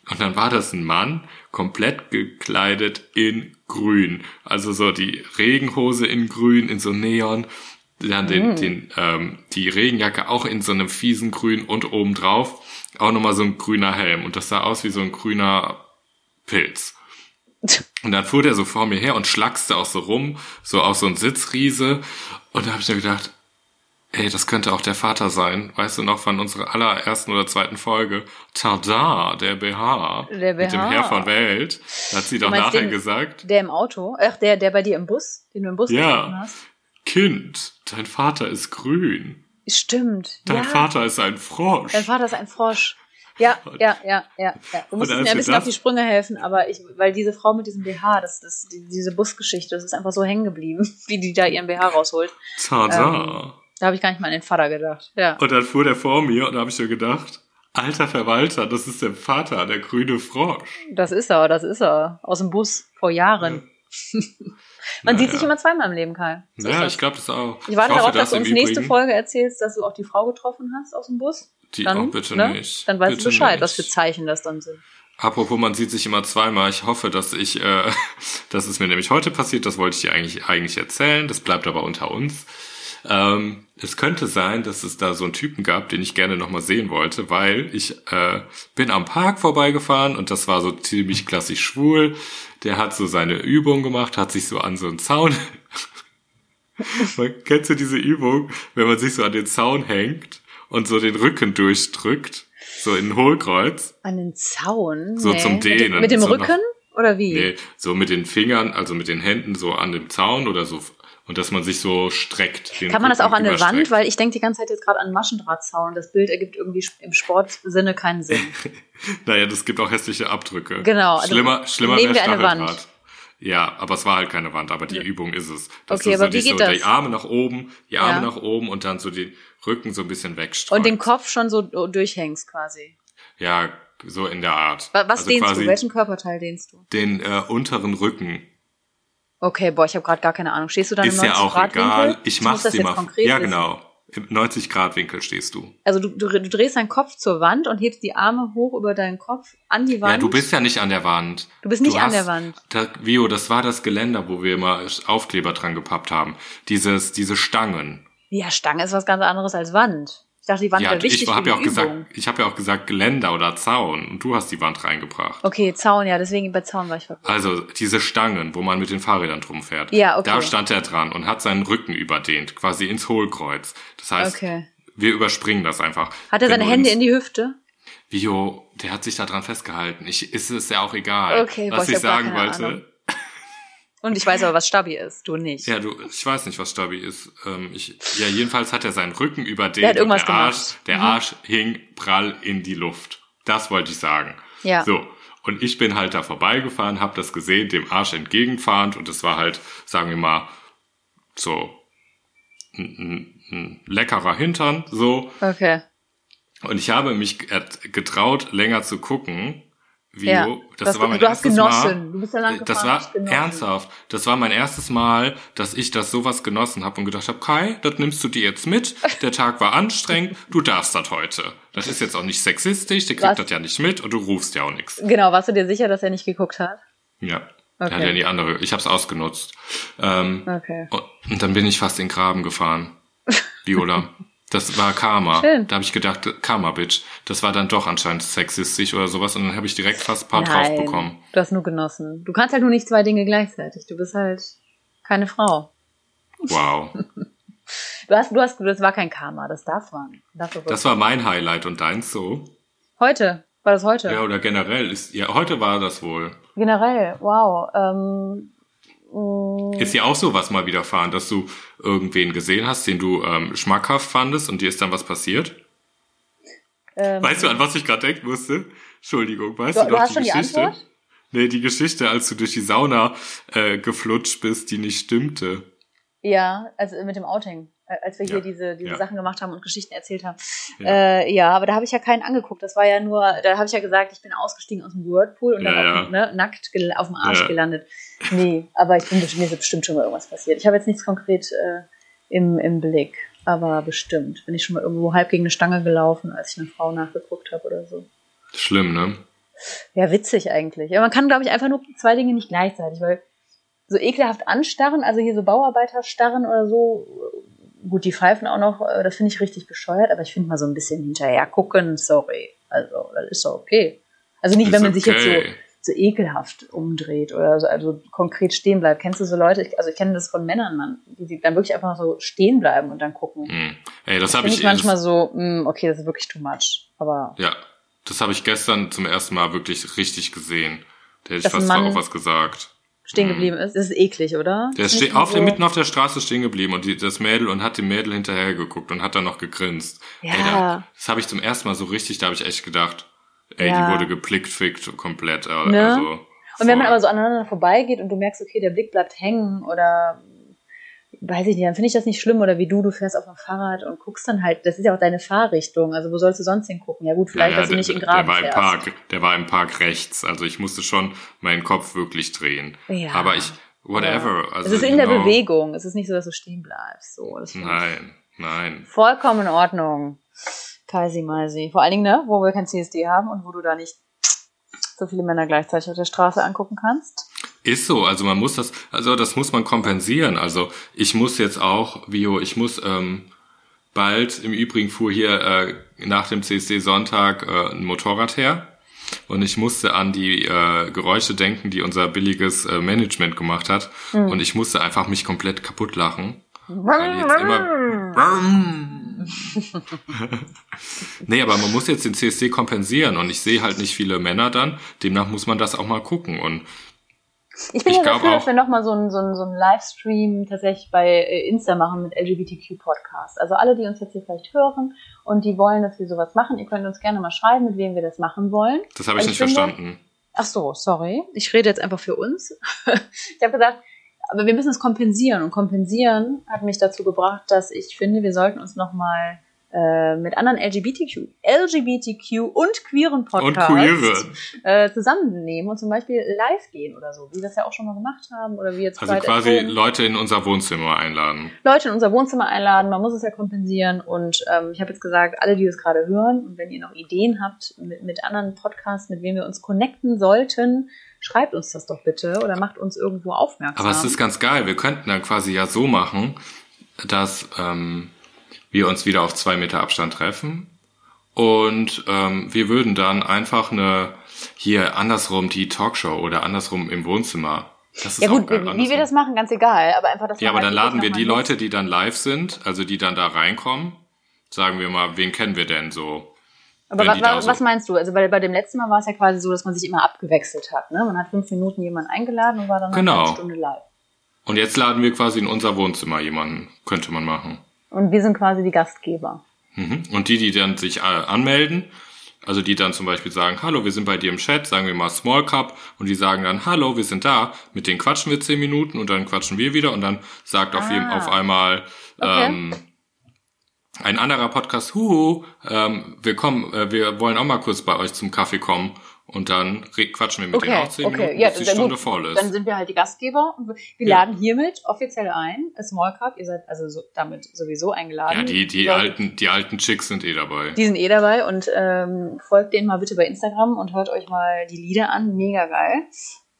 und dann war das ein Mann, komplett gekleidet in grün, also so die Regenhose in grün, in so Neon, dann den, den, ähm, die Regenjacke auch in so einem fiesen Grün und obendrauf auch nochmal so ein grüner Helm. Und das sah aus wie so ein grüner Pilz. Und dann fuhr der so vor mir her und schlagste auch so rum, so auch so ein Sitzriese. Und da habe ich mir gedacht, ey, das könnte auch der Vater sein. Weißt du noch von unserer allerersten oder zweiten Folge? Tada, der BH. Der Mit dem BH. Herr von Welt. Da hat sie doch nachher den- gesagt, Der im Auto, ach, der, der bei dir im Bus, den du im Bus Ja. hast. Kind, dein Vater ist grün. Stimmt. Dein ja. Vater ist ein Frosch. Dein Vater ist ein Frosch. Ja, ja, ja, ja, ja. Du musst mir ein bisschen das- auf die Sprünge helfen, aber ich, weil diese Frau mit diesem BH, das, das, die, diese Busgeschichte, das ist einfach so hängen geblieben, wie die da ihren BH rausholt. Tada. Da habe ich gar nicht mal an den Vater gedacht. Ja. Und dann fuhr der vor mir und da habe ich so gedacht, alter Verwalter, das ist der Vater, der grüne Frosch. Das ist er, das ist er. Aus dem Bus vor Jahren. Man sieht Naja. sich immer zweimal im Leben, Kai. So Ja, ich glaube das auch. Ich warte hoffe, darauf, dass du uns nächste Folge erzählst, dass du auch die Frau getroffen hast aus dem Bus. Die, Dann, oh, bitte ne? nicht. Dann weißt bitte du Bescheid, nicht. was für Zeichen das dann sind. Apropos, man sieht sich immer zweimal. Ich hoffe, dass ich, äh, das ist mir nämlich heute passiert, das wollte ich dir eigentlich, eigentlich erzählen, das bleibt aber unter uns. Ähm, es könnte sein, dass es da so einen Typen gab, den ich gerne nochmal sehen wollte, weil ich äh, bin am Park vorbeigefahren und das war so ziemlich klassisch schwul. Der hat so seine Übung gemacht, hat sich so an so einen Zaun. man, kennst du diese Übung, wenn man sich so an den Zaun hängt und so den Rücken durchdrückt, so in ein Hohlkreuz? An den Zaun? So zum Mit dem, Dehnen. mit dem So Rücken? Oder wie? Nee, so mit den Fingern, also mit den Händen so an dem Zaun oder so und dass man sich so streckt. Kann man das auch Rücken an der Wand? Weil ich denke die ganze Zeit jetzt gerade an Maschendrahtzaun. Das Bild ergibt irgendwie im Sportsinne keinen Sinn. Naja, das gibt auch hässliche Abdrücke. Genau, also Schlimmer, schlimmer nehmen wäre wir eine Wand. Stacheldraht. Ja, aber es war halt keine Wand, aber die Übung ist es. Dass Okay, so aber wie geht so das? die Arme nach oben, die Arme Ja. nach oben und dann so den Rücken so ein bisschen wegstreuen. Und den Kopf schon so durchhängst quasi. Ja, so in der Art. Wa- Was also dehnst du? Welchen Körperteil dehnst du? Den äh, unteren Rücken. Okay, boah, ich habe gerade gar keine Ahnung. Stehst du dann Ist im ja 90 auch Grad egal. Winkel? Ich mach's das dir mal. konkret Ja, genau. Im 90 Grad Winkel stehst du. Also du, du, du drehst deinen Kopf zur Wand und hebst die Arme hoch über deinen Kopf an die Wand. Ja, du bist ja nicht an der Wand. Du bist nicht an hast- der Wand. Da, Vio, das war das Geländer, wo wir immer Aufkleber dran gepappt haben. Dieses, diese Stangen. Ja, Stange ist was ganz anderes als Wand. Ich dachte, die Wand ja, wäre wichtig ich habe ja auch gesagt, ich habe ja auch gesagt Geländer oder Zaun und du hast die Wand reingebracht. Okay, Zaun, ja, deswegen bei Zaun war ich verwirrt. Also diese Stangen, wo man mit den Fahrrädern drum fährt. Ja, okay. Da stand er dran und hat seinen Rücken überdehnt, quasi ins Hohlkreuz. Das heißt, Okay. wir überspringen das einfach. Hat er Wenn seine Hände in die Hüfte? Vio, der hat sich da dran festgehalten. Ich, ist es ja auch egal. Okay, boah, Was ich ich hab gar sagen wollte, Ahnung. Und ich weiß aber, was Stabi ist. Du nicht. Ja, du, ich weiß nicht, was Stabi ist. Ähm, ich, ja, jedenfalls hat er seinen Rücken überdehnt Der hat irgendwas der Arsch, gemacht. der Mhm. Arsch hing prall in die Luft. Das wollte ich sagen. Ja. So. Und ich bin halt da vorbeigefahren, habe das gesehen, dem Arsch entgegenfahrend und es war halt, sagen wir mal, so ein, ein, ein leckerer Hintern, so. Okay. Und ich habe mich get- getraut, länger zu gucken. Vio, Ja. das Du war hast- mein du hast erstes genossen. Mal. Du bist ja lang das war hast ernsthaft. Das war mein erstes Mal, dass ich das sowas genossen habe und gedacht habe, Kai, das nimmst du dir jetzt mit. Der Tag war anstrengend, du darfst das heute. Das ist jetzt auch nicht sexistisch, der kriegt Was? das ja nicht mit und du rufst ja auch nichts. Genau, warst du dir sicher, dass er nicht geguckt hat? Ja. Okay. Er hat ja die andere. Ich habe es ausgenutzt. Ähm, Okay. und, und dann bin ich fast in den Graben gefahren. Viola. Das war Karma. Schön. Da habe ich gedacht, Karma, Bitch. Das war dann doch anscheinend sexistisch oder sowas. Und dann habe ich direkt fast ein paar drauf bekommen. Du hast nur genossen. Du kannst halt nur nicht zwei Dinge gleichzeitig. Du bist halt keine Frau. Wow. Du hast, du hast, das war kein Karma, das darf man. Man Das war mein Highlight und deins so. heute. War das heute? Ja, oder generell ist, ja, heute war das wohl. Generell, wow. Ähm, Ist dir auch sowas mal widerfahren, dass du irgendwen gesehen hast, den du ähm, schmackhaft fandest und dir ist dann was passiert? ähm, Weißt du, an was ich gerade denken musste? Entschuldigung, weißt Du- du, noch hast die schon die Geschichte? Antwort? Nee, die Geschichte, als du durch die Sauna äh, geflutscht bist, die nicht stimmte. Ja, also mit dem Outing, als wir hier Ja, diese, diese ja. Sachen gemacht haben und Geschichten erzählt haben. Ja. Äh, ja, aber da habe ich ja keinen angeguckt. Das war ja nur, da habe ich ja gesagt, ich bin ausgestiegen aus dem Whirlpool und dann auf, ne, nackt auf dem Arsch gelandet. Nee, aber ich bin mir ist bestimmt schon mal irgendwas passiert. Ich habe jetzt nichts konkret äh, im, im Blick, aber bestimmt. Bin ich schon mal irgendwo halb gegen eine Stange gelaufen, als ich eine Frau nachgeguckt habe oder so. Schlimm, ne? Ja, witzig eigentlich. Ja, man kann, glaube ich, einfach nur zwei Dinge nicht gleichzeitig, weil so ekelhaft anstarren, also hier so Bauarbeiter starren oder so, gut, die pfeifen auch noch, äh, das finde ich richtig bescheuert, aber ich finde mal so ein bisschen hinterher gucken, sorry. Also, das ist doch okay. Also nicht, Ist wenn man sich jetzt so, okay. so ekelhaft umdreht oder so, also konkret stehen bleibt. Kennst du so Leute, ich, also ich kenne das von Männern, man, die dann wirklich einfach so stehen bleiben und dann gucken. Hm. Ey, das habe Finde ich, ich manchmal das, so, mh, okay, das ist wirklich too much. Aber ja, das habe ich gestern zum ersten Mal wirklich richtig gesehen. Da hätte ich fast Mann- auch was gesagt. Stehen geblieben ist, das ist eklig, oder? Der ist auf der, mitten auf der Straße stehen geblieben und die, das Mädel und hat dem Mädel hinterher geguckt und hat dann noch gegrinst. Ja. Ey, da, das habe ich zum ersten Mal so richtig, da habe ich echt gedacht, ey, Ja. die wurde geplickfickt komplett. Äh, Ne? Also, Und wenn man aber so aneinander vorbeigeht und du merkst, okay, der Blick bleibt hängen oder weiß ich nicht, dann finde ich das nicht schlimm. Oder wie du, du fährst auf dem Fahrrad und guckst dann halt, das ist ja auch deine Fahrrichtung. Also wo sollst du sonst hingucken? Ja gut, vielleicht, ja, ja, dass du nicht in den der Graben war im fährst. Park, der war im Park rechts. Also ich musste schon meinen Kopf wirklich drehen. Ja. Aber ich, whatever. Ja. Also, es ist in der. Bewegung. Es ist nicht so, dass du stehen bleibst. So, Nein, nein. vollkommen in Ordnung. Kaisi Maisi. Vor allen Dingen, ne, wo wir kein CSD haben und wo du da nicht so viele Männer gleichzeitig auf der Straße angucken kannst. Ist so, also man muss das, also das muss man kompensieren. Also ich muss jetzt auch, Vio, ich muss ähm, bald, im Übrigen fuhr hier äh, nach dem CSD Sonntag äh, ein Motorrad her und ich musste an die äh, Geräusche denken, die unser billiges äh, Management gemacht hat Hm. und ich musste einfach mich komplett kaputt lachen. Weil jetzt immer nee, aber man muss jetzt den CSD kompensieren und ich sehe halt nicht viele Männer dann. Demnach muss man das auch mal gucken. Und Ich bin Ich ja dafür, dass wir nochmal so einen so einen- so einen Livestream tatsächlich bei äh, Insta machen mit LGBTQ Podcast. Also alle, die uns jetzt hier vielleicht hören und die wollen, dass wir sowas machen, ihr könnt uns gerne mal schreiben, mit wem wir das machen wollen. das habe ich Also nicht ich finde- verstanden. Ach so, sorry. Ich rede jetzt einfach für uns. ich habe gesagt, aber wir müssen es kompensieren. Und kompensieren hat mich dazu gebracht, dass ich finde, wir sollten uns nochmal äh, mit anderen LGBTQ, LGBTQ und queeren Und Podcasts queere. äh, zusammennehmen und zum Beispiel live gehen oder so, wie wir es ja auch schon mal gemacht haben oder wie jetzt Also quasi home. Leute in unser Wohnzimmer einladen. Leute in unser Wohnzimmer einladen. Man muss es ja kompensieren und ähm, ich habe jetzt gesagt, alle, die es gerade hören und wenn ihr noch Ideen habt mit, mit anderen Podcasts, mit wem wir uns connecten sollten, schreibt uns das doch bitte oder macht uns irgendwo aufmerksam. Aber es ist ganz geil. Wir könnten dann quasi ja so machen, dass ähm, wir uns wieder auf zwei Meter Abstand treffen und ähm, wir würden dann einfach eine hier andersrum die Talkshow oder andersrum im Wohnzimmer. Das ist ja gut, geil. wie, wie andersrum. wir das machen, ganz egal, aber einfach das Ja, aber dann laden wir die Leute, die dann live sind, also die dann da reinkommen, sagen wir mal, wen kennen wir denn so? Aber wenn wa, die da wa, so- was meinst du? Also bei, bei dem letzten Mal war es ja quasi so, dass man sich immer abgewechselt hat. Ne? Man hat fünf Minuten jemanden eingeladen und war dann Genau. eine Stunde live. Und jetzt laden wir quasi in unser Wohnzimmer jemanden, könnte man machen. Und wir sind quasi die Gastgeber. Mhm. Und die, die dann sich äh, anmelden, also die dann zum Beispiel sagen, hallo, wir sind bei dir im Chat, sagen wir mal Small Cup, und die sagen dann, hallo, wir sind da, mit denen quatschen wir zehn Minuten und dann quatschen wir wieder und dann sagt auf, Ah. auf einmal Okay. ähm, ein anderer Podcast, huhu, ähm, wir kommen, äh, wir wollen auch mal kurz bei euch zum Kaffee kommen und dann quatschen wir mit denen auch zehn Minuten, bis die Stunde gut. voll ist. Dann sind wir halt die Gastgeber und wir wir Ja. laden hiermit offiziell ein. Small Cup, ihr seid also so, damit sowieso eingeladen. ja, die, die Leute, alten, die alten Chicks sind eh dabei. Die sind eh dabei und ähm, folgt denen mal bitte bei Instagram und hört euch mal die Lieder an. Mega geil.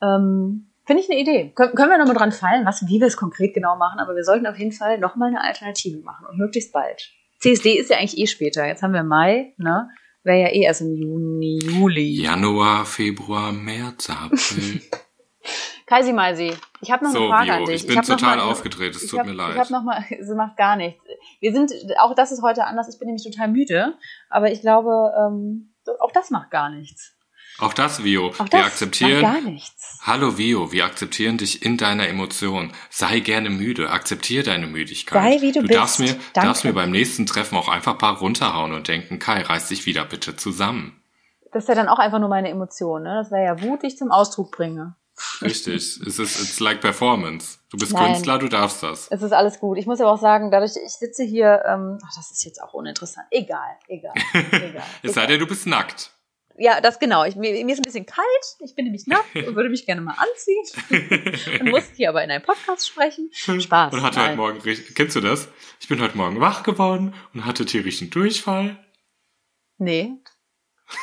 Ähm, Finde ich eine Idee. Kön können wir nochmal dran fallen, was, wie wir es konkret genau machen, aber wir sollten auf jeden Fall nochmal eine Alternative machen und möglichst bald. CSD ist ja eigentlich eh später. Jetzt haben wir Mai, ne? Wäre ja eh erst im Juni, Juli. Januar, Februar, März, April. Kaisi Maisi, ich habe noch So, eine Frage Vio, an dich. ich bin noch total mal- aufgedreht, es ich tut hab, mir leid. Ich habe noch mal, es macht gar nichts. Wir sind, auch das ist heute anders. Ich bin nämlich total müde, aber ich glaube, ähm, auch das macht gar nichts. Auch das, Vio. Auch das wir akzeptieren. gar nichts. Hallo Vio, wir akzeptieren dich in deiner Emotion. Sei gerne müde, akzeptier deine Müdigkeit. Sei, wie du bist. darfst mir, Danke. darfst mir beim nächsten Treffen auch einfach ein paar runterhauen und denken, Kai, reiß dich wieder bitte zusammen. Das ist ja dann auch einfach nur meine Emotion. Ne? Das wäre ja Wut, die ich zum Ausdruck bringe. Richtig. es ist, it's like performance. Du bist Nein. Künstler, du darfst das. Es ist alles gut. Ich muss aber auch sagen, dadurch, ich sitze hier, ähm, ach, das ist jetzt auch uninteressant. Egal, egal, egal. Es sei denn, du bist nackt. Ja, das genau. Ich, mir, mir ist ein bisschen kalt. Ich bin nämlich nackt und würde mich gerne mal anziehen. und muss hier aber in einem Podcast sprechen. Spaß. Und hatte Nein. heute Morgen, richtig- kennst du das? Ich bin heute Morgen wach geworden und hatte tierischen Durchfall. Nee.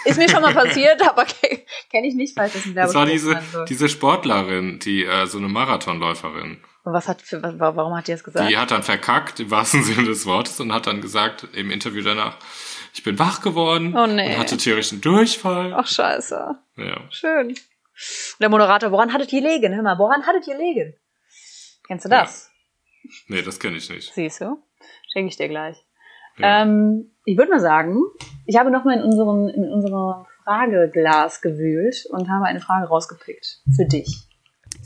Ist mir schon mal passiert, aber ke- kenne ich nicht, falls das ein Das war diese, soll. diese Sportlerin, die, äh, so eine Marathonläuferin. Und was hat für, wa- warum hat die das gesagt? Die hat dann verkackt, im wahrsten Sinne des Wortes, und hat dann gesagt im Interview danach, ich bin wach geworden Oh, nee. und hatte tierischen Durchfall. Ach, scheiße. Ja. Schön. Und der Moderator, woran hattet ihr legen? Hör mal, woran hattet ihr legen? Kennst du das? Nee, das kenne ich nicht. Siehst du? Schenke ich dir gleich. Ja. Ähm, ich würde mal sagen, ich habe nochmal in unserem, in unserem Frageglas gewühlt und habe eine Frage rausgepickt. Für dich.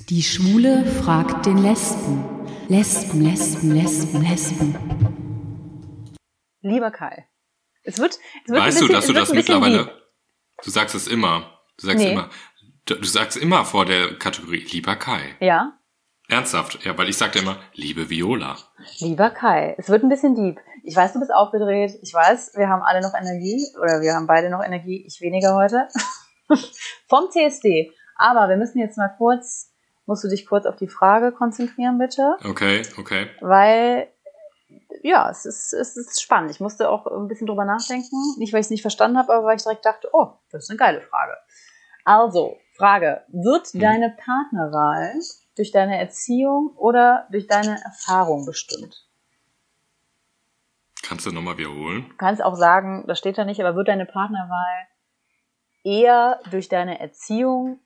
Die Schwule fragt den Lesben. Lesben, Lesben, Lesben, Lesben. Lieber Kai. Es wird, es wird weißt bisschen, du, dass du das mittlerweile, lieb. du sagst es immer, du sagst Nee. immer, du, du sagst immer vor der Kategorie, lieber Kai. Ja, Ernsthaft, ja, weil ich sagte immer, liebe Viola. lieber Kai. Es wird ein bisschen deep. Ich weiß, du bist aufgedreht. Ich weiß, wir haben alle noch Energie oder wir haben beide noch Energie. Ich weniger heute. Vom CSD. Aber wir müssen jetzt mal kurz, musst du dich kurz auf die Frage konzentrieren, bitte. Okay, okay. weil ja, es ist, es ist spannend. Ich musste auch ein bisschen drüber nachdenken. Nicht, weil ich es nicht verstanden habe, aber weil ich direkt dachte, oh, das ist eine geile Frage. Also, Frage. Wird Hm. deine Partnerwahl durch deine Erziehung oder durch deine Erfahrung bestimmt? Kannst du nochmal wiederholen? Du kannst auch sagen, das steht da nicht, aber wird deine Partnerwahl eher durch deine Erziehung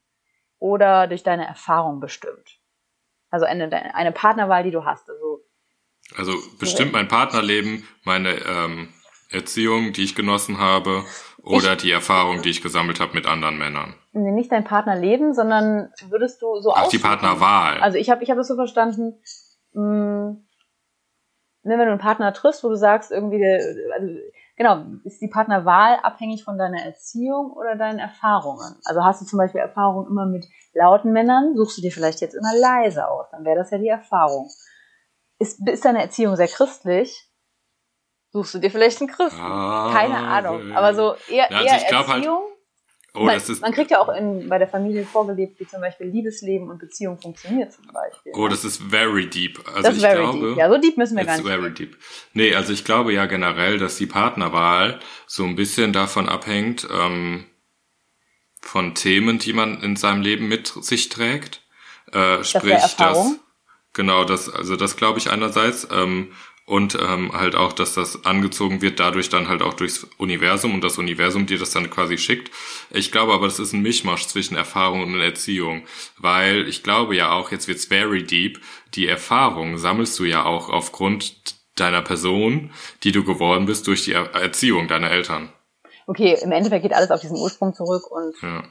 oder durch deine Erfahrung bestimmt? Also eine, eine Partnerwahl, die du hast. Also Also bestimmt mein Partnerleben, meine ähm, Erziehung, die ich genossen habe, oder die Erfahrung, die ich gesammelt habe mit anderen Männern. nee, nicht dein Partnerleben, sondern würdest du so Ach, die? Partnerwahl. Also ich habe ich hab das so verstanden, mh, ne, wenn du einen Partner triffst, wo du sagst, irgendwie, also, genau, ist die Partnerwahl abhängig von deiner Erziehung oder deinen Erfahrungen? Also hast du zum Beispiel Erfahrungen immer mit lauten Männern, suchst du dir vielleicht jetzt immer leise aus, dann wäre das ja die Erfahrung. Ist, ist deine Erziehung sehr christlich? Suchst du dir vielleicht einen Christen? Keine Ahnung. Aber so eher, Ja, also eher halt- Erziehung. oh, man, das man kriegt ja auch in, bei der Familie vorgelebt, wie zum Beispiel Liebesleben und Beziehung funktioniert zum Beispiel. oh, das ist very deep. Also das ist very glaube, deep. Ja, so deep müssen wir gar nicht. very deep. Nee, also ich glaube ja generell, dass die Partnerwahl so ein bisschen davon abhängt, ähm, von Themen, die man in seinem Leben mit sich trägt. Äh, sprich, wäre Erfahrung? dass genau das, also das glaube ich einerseits ähm, und ähm, halt auch, dass das angezogen wird dadurch dann halt auch durchs Universum und das Universum dir das dann quasi schickt. Ich glaube aber, das ist ein Mischmasch zwischen Erfahrung und Erziehung, weil ich glaube ja auch, jetzt wird's very deep, die Erfahrung sammelst du ja auch aufgrund deiner Person, die du geworden bist durch die Er- Erziehung deiner Eltern. Okay, im Endeffekt geht alles auf diesen Ursprung zurück und Ja.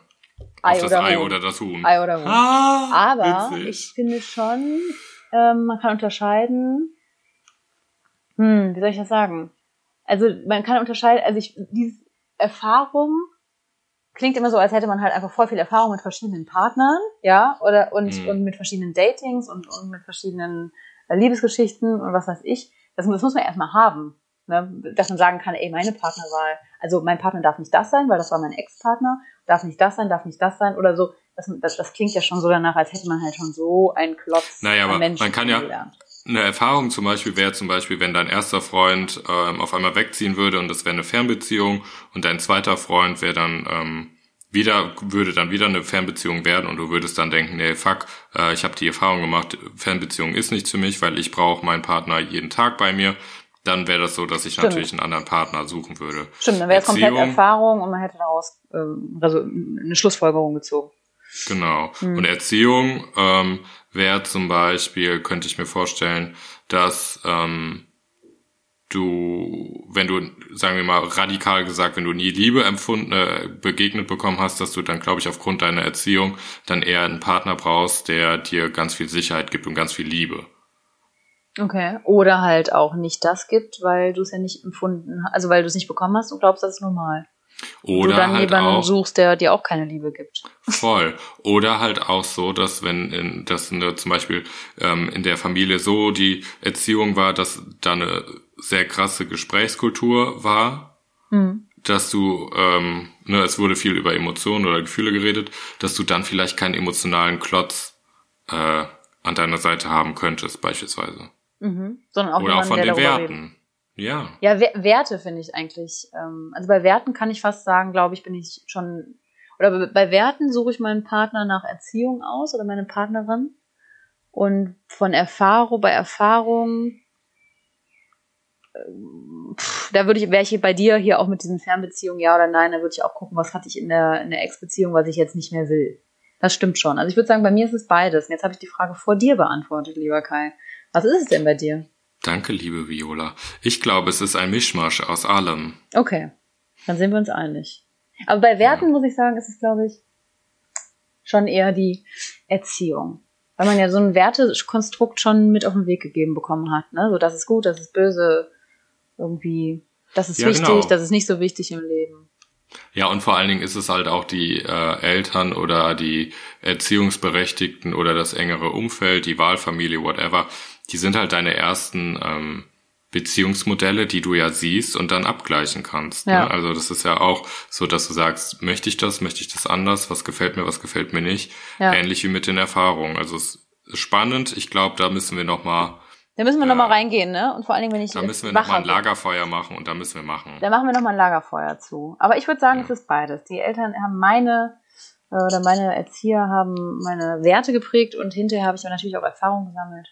Ei Auf das oder Ei Huhn. oder das Huhn. Ei oder Huhn. Ah, Aber witzig. ich finde schon, ähm, man kann unterscheiden. Hm, wie soll ich das sagen? Also man kann unterscheiden, also ich, diese Erfahrung klingt immer so, als hätte man halt einfach voll viel Erfahrung mit verschiedenen Partnern, ja, oder und, Mhm. und mit verschiedenen Datings und, und mit verschiedenen äh, Liebesgeschichten und was weiß ich. Das, das muss man erstmal haben. Ne? Dass man sagen kann, ey, meine Partnerwahl, also mein Partner darf nicht das sein, weil das war mein Ex-Partner, darf nicht das sein, darf nicht das sein oder so. Das, das, das klingt ja schon so danach, als hätte man halt schon so einen Klotz Naja, aber Menschen man kann ja-. Eine Erfahrung zum Beispiel wäre zum Beispiel, wenn dein erster Freund ähm, auf einmal wegziehen würde und das wäre eine Fernbeziehung und dein zweiter Freund wäre dann ähm, wieder, würde dann wieder eine Fernbeziehung werden und du würdest dann denken, nee, fuck, äh, ich habe die Erfahrung gemacht, Fernbeziehung ist nichts für mich, weil ich brauche meinen Partner jeden Tag bei mir, dann wäre das so, dass ich Stimmt. natürlich einen anderen Partner suchen würde. Stimmt, dann wäre es komplett Erfahrung und man hätte daraus ähm, also eine Schlussfolgerung gezogen. Genau. Hm. Und Erziehung ähm, wäre zum Beispiel, könnte ich mir vorstellen, dass ähm, du, wenn du, sagen wir mal, radikal gesagt, wenn du nie Liebe empfunden, äh, begegnet bekommen hast, dass du dann, glaube ich, aufgrund deiner Erziehung dann eher einen Partner brauchst, der dir ganz viel Sicherheit gibt und ganz viel Liebe. Okay. Oder halt auch nicht das gibt, weil du es ja nicht empfunden hast, also weil du es nicht bekommen hast und glaubst, das ist normal. Oder du dann halt jemanden auch suchst, der dir auch keine Liebe gibt. Voll. Oder halt auch so, dass wenn in, dass eine, zum Beispiel ähm, in der Familie so die Erziehung war, dass da eine sehr krasse Gesprächskultur war, Hm. dass du, ähm, ne, es wurde viel über Emotionen oder Gefühle geredet, dass du dann vielleicht keinen emotionalen Klotz äh, an deiner Seite haben könntest, beispielsweise. Mhm. Sondern auch oder auch jemanden, von der den darüber redet. Werten. Ja. Ja, Wer- Werte finde ich eigentlich. Ähm, also bei Werten kann ich fast sagen, glaube ich, bin ich schon. Oder bei- bei Werten suche ich meinen Partner nach Erziehung aus oder meine Partnerin. Und von Erfahrung, bei Erfahrung, ähm, pff, da würde ich, wäre ich bei dir hier auch mit diesen Fernbeziehungen, ja oder nein, da würde ich auch gucken, was hatte ich in der, in der Ex-Beziehung, was ich jetzt nicht mehr will. Das stimmt schon. Also ich würde sagen, bei mir ist es beides. Und jetzt habe ich die Frage vor dir beantwortet, lieber Kai. Was ist es denn bei dir? Danke, liebe Viola. Ich glaube, es ist ein Mischmasch aus allem. Okay, dann sind wir uns einig. Aber bei Werten muss ich sagen, ist es, glaube ich, schon eher die Erziehung. Weil man ja so ein Wertekonstrukt schon mit auf den Weg gegeben bekommen hat. Ne? So, das ist gut, das ist böse, irgendwie, das ist Ja, wichtig, genau. das ist nicht so wichtig im Leben. Ja, und vor allen Dingen ist es halt auch die äh, Eltern oder die Erziehungsberechtigten oder das engere Umfeld, die Wahlfamilie, whatever, die sind halt deine ersten ähm, Beziehungsmodelle, die du ja siehst und dann abgleichen kannst. Ja. Ne? Also das ist ja auch so, dass du sagst, möchte ich das, möchte ich das anders, was gefällt mir, was gefällt mir nicht. Ja. Ähnlich wie mit den Erfahrungen. Also es ist spannend. Ich glaube, da müssen wir noch mal, Da müssen wir Ja. nochmal reingehen, ne? Und vor allen Dingen, wenn ich da müssen wir wacher noch mal ein. Lagerfeuer machen und da müssen wir machen. Da machen wir nochmal ein Lagerfeuer zu. Aber ich würde sagen, Ja. es ist beides. Die Eltern haben meine äh, oder meine Erzieher haben meine Werte geprägt und hinterher habe ich aber natürlich auch Erfahrungen gesammelt.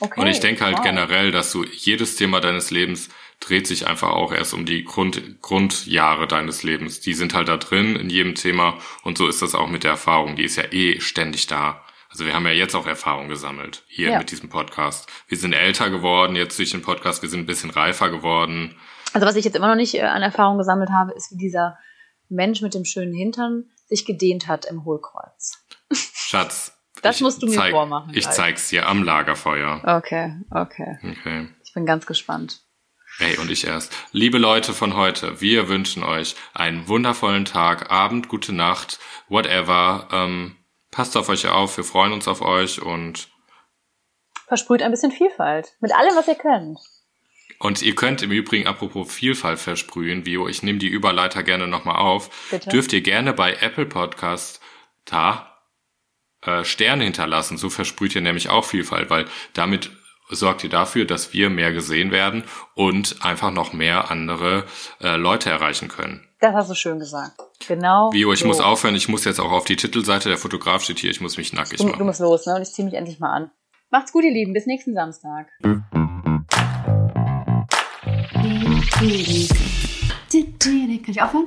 Okay. Und ich denke halt wow. generell, dass du jedes Thema deines Lebens dreht sich einfach auch erst um die Grund, Grundjahre deines Lebens. Die sind halt da drin in jedem Thema und so ist das auch mit der Erfahrung. Die ist ja eh ständig da. Also wir haben ja jetzt auch Erfahrung gesammelt hier Ja. mit diesem Podcast. Wir sind älter geworden jetzt durch den Podcast, wir sind ein bisschen reifer geworden. Also was ich jetzt immer noch nicht äh, an Erfahrung gesammelt habe, ist, wie dieser Mensch mit dem schönen Hintern sich gedehnt hat im Hohlkreuz. Schatz. Das ich musst du mir zeig, vormachen Ich gleich. zeig's dir am Lagerfeuer. Okay, okay. Okay. Ich bin ganz gespannt. Ey, und ich erst. Liebe Leute von heute, wir wünschen euch einen wundervollen Tag, Abend, gute Nacht, whatever. Ähm, passt auf euch auf, wir freuen uns auf euch und, Versprüht ein bisschen Vielfalt. Mit allem, was ihr könnt. und ihr könnt im Übrigen, apropos Vielfalt versprühen, Vio, ich nehme die Überleiter gerne nochmal auf, Bitte? dürft ihr gerne bei Apple Podcast da äh, Sterne hinterlassen. So versprüht ihr nämlich auch Vielfalt, weil damit sorgt ihr dafür, dass wir mehr gesehen werden und einfach noch mehr andere äh, Leute erreichen können. Das hast du schön gesagt. Genau. Vio, ich so. muss aufhören, ich muss jetzt auch auf die Titelseite, der Fotograf steht hier, ich muss mich nackig Du, du machen. musst los, ne? Und ich zieh mich endlich mal an. Macht's gut, ihr Lieben. Bis nächsten Samstag. Kann ich aufhören?